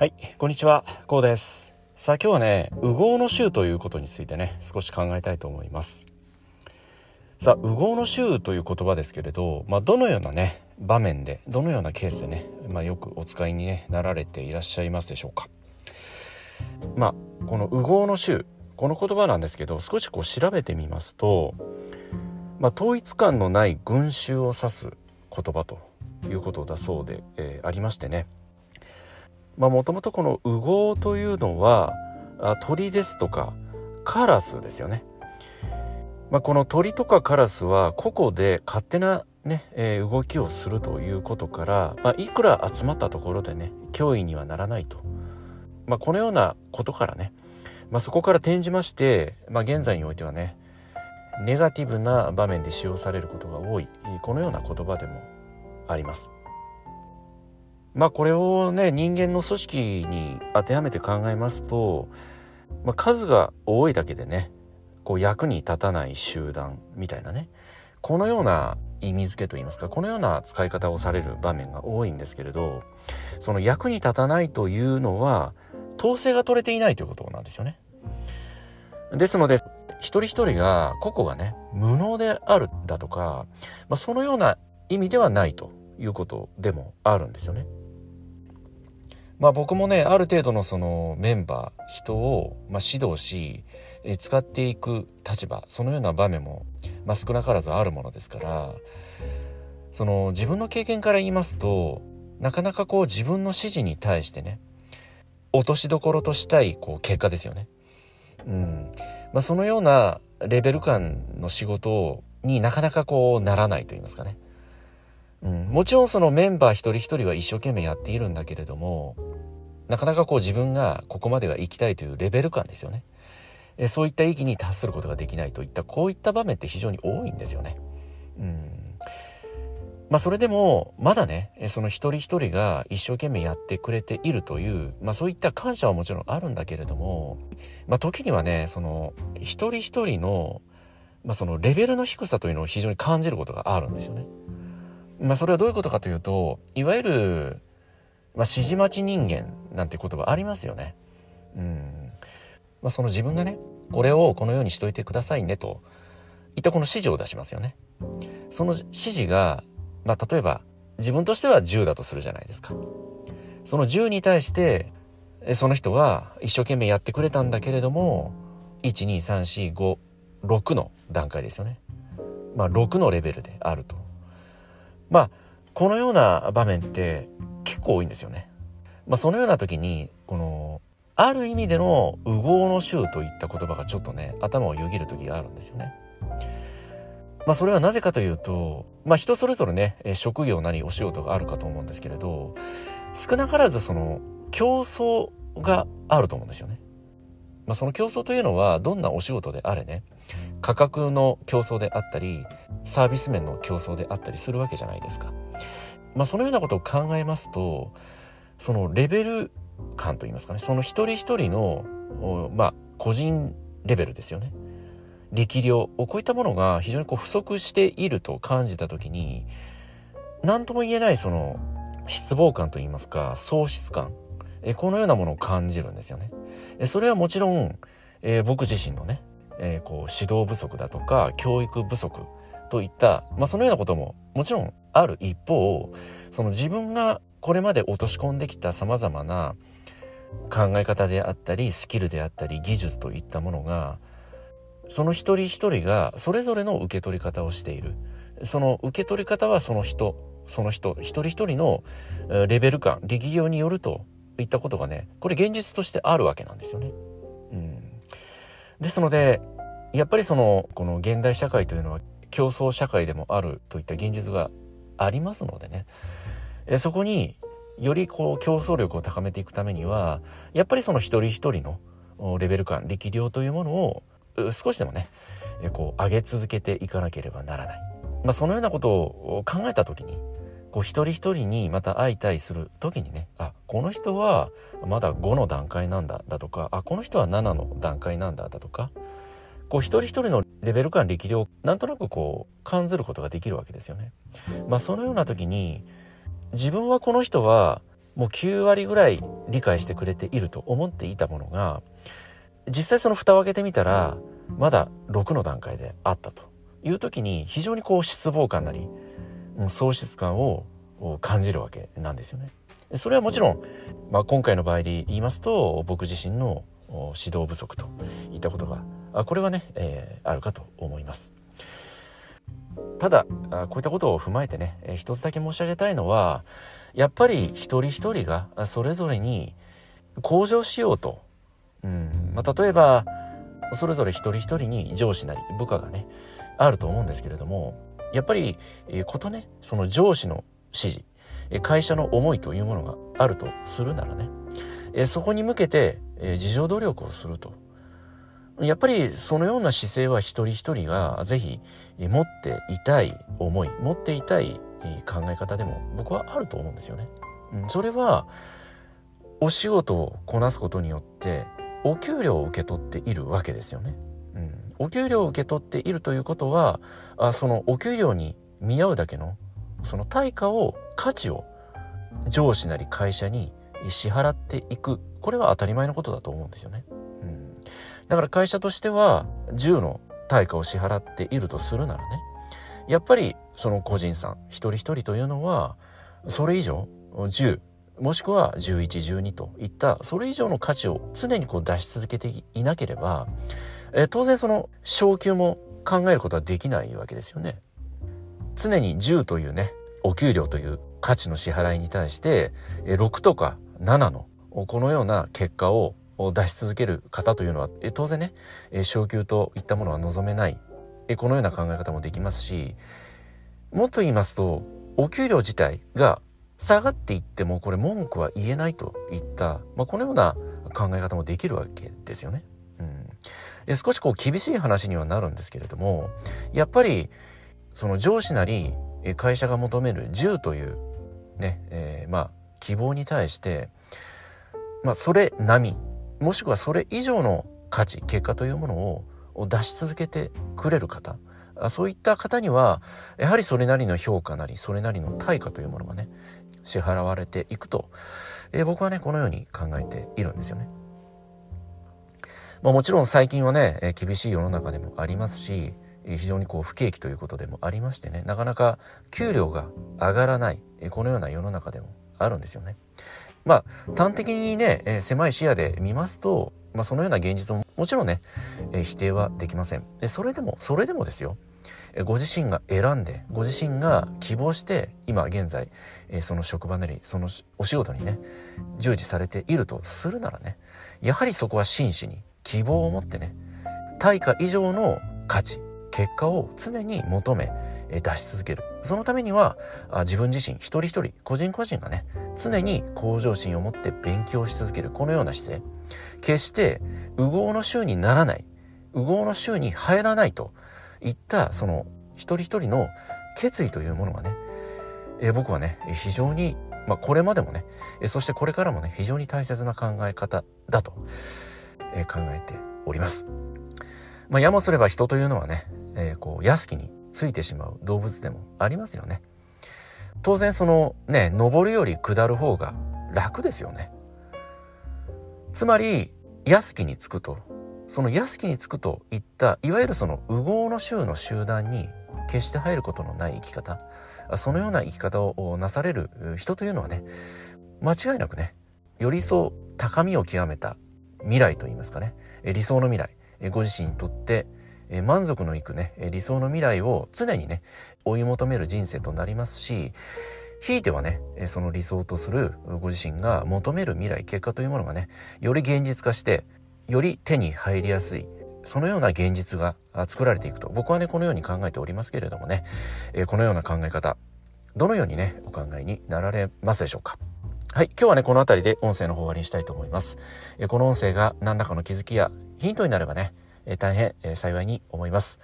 はい、こんにちは、こうです。さあ今日はね、右往の衆ということについてね、少し考えたいと思います。さあ、右往の衆という言葉ですけれど、まあ、どのようなね、場面で、どのようなケースでね、まあ、よくお使いに、ね、なられていらっしゃいますでしょうか。まあ、この右往の衆、この言葉なんですけど、少しこう調べてみますと、まあ、統一感のない群衆を指す言葉ということだそうで、えーありましてね。まもともとこの右往というのは鳥ですとかカラスですよね。まあ、この鳥とかカラスは個々で勝手なね、えー動きをするということから、まあ、いくら集まったところでね脅威にはならないと、まあ、このようなことからね、まあ、そこから転じまして、まあ、現在においてはねネガティブな場面で使用されることが多いこのような言葉でもあります。まあこれをね人間の組織に当てはめて考えますと、まあ、数が多いだけでねこう役に立たない集団みたいなねこのような意味付けといいますかこのような使い方をされる場面が多いんですけれどその役に立たないというのは統制が取れていないということなんですよね。ですので一人一人が個々がね無能であるだとか、まあ、そのような意味ではないということでもあるんですよね。まあ僕もねある程度のそのメンバー人をまあ指導しえ使っていく立場そのような場面もまあ少なからずあるものですからその自分の経験から言いますとなかなかこう自分の指示に対してね落としどころとしたいこう結果ですよね。うんまあ、そのようなレベル感の仕事になかなかこうならないと言いますかね。うん、もちろんそのメンバー一人一人は一生懸命やっているんだけれどもなかなかこう自分がここまでは行きたいというレベル感ですよね。えそういった域に達することができないといったこういった場面って非常に多いんですよね。うん。まあそれでもまだねその一人一人が一生懸命やってくれているというまあそういった感謝はもちろんあるんだけれどもまあ時にはねその一人一人のまあそのレベルの低さというのを非常に感じることがあるんですよね。まあそれはどういうことかというと、いわゆる、まあ、指示待ち人間なんて言葉ありますよね。うん。まあその自分がね、これをこのようにしといてくださいねと、いったこの指示を出しますよね。その指示が、まあ例えば自分としては10だとするじゃないですか。その10に対して、えその人は一生懸命やってくれたんだけれども、1、2、3、4、5、6の段階ですよね。まあ6のレベルであると。まあこのような場面って結構多いんですよね。まあそのような時にこのある意味での右往の衆といった言葉がちょっとね頭をよぎる時があるんですよね。まあそれはなぜかというとまあ人それぞれねえ職業なりお仕事があるかと思うんですけれど少なからずその競争があると思うんですよね。まあその競争というのはどんなお仕事であれね価格の競争であったりサービス面の競争であったりするわけじゃないですか。まあそのようなことを考えますとそのレベル感といいますかねその一人一人のまあ個人レベルですよね。力量こういったものが非常にこう不足していると感じた時に何とも言えないその失望感といいますか喪失感えこのようなものを感じるんですよね。えそれはもちろん、え僕自身のねえこう指導不足だとか教育不足といった、まあ、そのようなことももちろんある一方その自分がこれまで落とし込んできたさまざまな考え方であったりスキルであったり技術といったものがその一人一人がそれぞれの受け取り方をしているその受け取り方はその人その人一人一人のレベル感力量によるといったことがねこれ現実としてあるわけなんですよね。うん。ですのでやっぱりそのこの現代社会というのは競争社会でもあるといった現実がありますのでね。えそこによりこう競争力を高めていくためにはやっぱりその一人一人のレベル感力量というものを少しでもねこう上げ続けていかなければならない、まあ、そのようなことを考えた時にこう一人一人にまた相対する時にねあこの人はまだ5の段階なんだだとかあこの人は7の段階なんだだとかこう一人一人のレベル感力量なんとなくこう感ずることができるわけですよね。まあそのような時に自分はこの人はもう9割ぐらい理解してくれていると思っていたものが実際その蓋を開けてみたらまだ6の段階であったという時に非常にこう失望感なり喪失感を感じるわけなんですよね。それはもちろん、まあ、今回の場合で言いますと僕自身の指導不足といったことがこれはね、えー、あるかと思います。ただこういったことを踏まえてね一つだけ申し上げたいのはやっぱり一人一人がそれぞれに向上しようと、うんまあ、例えばそれぞれ一人一人に上司なり部下がねあると思うんですけれどもやっぱりえことねその上司の指示え会社の思いというものがあるとするならねえそこに向けてえ自助努力をするとやっぱりそのような姿勢は一人一人がぜひ持っていたい思い持っていたい考え方でも僕はあると思うんですよね。それはお仕事をこなすことによってお給料を受け取っているわけですよね。うん、お給料を受け取っているということはあそのお給料に見合うだけのその対価を価値を上司なり会社に支払っていく。これは当たり前のことだと思うんですよね。うん、だから会社としては10の対価を支払っているとするならねやっぱりその個人さん一人一人というのはそれ以上10もしくは1112といったそれ以上の価値を常にこう出し続けていなければ、え当然その昇給も考えることはできないわけですよね。常に10というねお給料という価値の支払いに対して6とか7のこのような結果を出し続ける方というのは当然ね昇給といったものは望めないこのような考え方もできますしもっと言いますとお給料自体が下がっていってもこれ文句は言えないといった、まあ、このような考え方もできるわけですよね。で少しこう厳しい話にはなるんですけれどもやっぱりその上司なり会社が求める10というね、えー、まあ希望に対して、まあ、それ並みもしくはそれ以上の価値結果というものを出し続けてくれる方そういった方にはやはりそれなりの評価なりそれなりの対価というものがね支払われていくと、えー、僕はねこのように考えているんですよね。まあ、もちろん最近はね厳しい世の中でもありますし非常にこう不景気ということでもありましてねなかなか給料が上がらないこのような世の中でもあるんですよね。まあ端的にね狭い視野で見ますと、まあ、そのような現実ももちろんね否定はできません。それでもそれでもですよご自身が選んでご自身が希望して今現在その職場なりそのお仕事にね従事されているとするならねやはりそこは真摯に希望を持ってね対価以上の価値結果を常に求め出し続ける。そのためには自分自身一人一人個人個人がね常に向上心を持って勉強し続ける。このような姿勢。決して右往の衆にならない右往の衆に入らないといったその一人一人の決意というものがね、僕はね非常に、まあ、これまでもねそしてこれからもね非常に大切な考え方だと、え考えております。まあ、やもすれば人というのはね、えー、こう安きについてしまう動物でもありますよね。当然そのね登るより下る方が楽ですよね。つまり安きにつくとその安きにつくといったいわゆるその右往の衆の集団に決して入ることのない生き方そのような生き方をなされる人というのはね間違いなくねより一層高みを極めた未来といいますかね。理想の未来。ご自身にとって満足のいくね。理想の未来を常にね追い求める人生となりますしひいてはねその理想とするご自身が求める未来結果というものがねより現実化してより手に入りやすいそのような現実が作られていくと。僕はねこのように考えておりますけれどもね、このような考え方どのようにねお考えになられますでしょうか。はい今日はねこの辺りで音声の方終わりにしたいと思います、えこの音声が何らかの気づきやヒントになればね、え大変、え幸いに思います。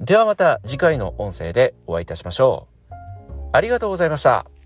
ではまた次回の音声でお会いいたしましょう。ありがとうございました。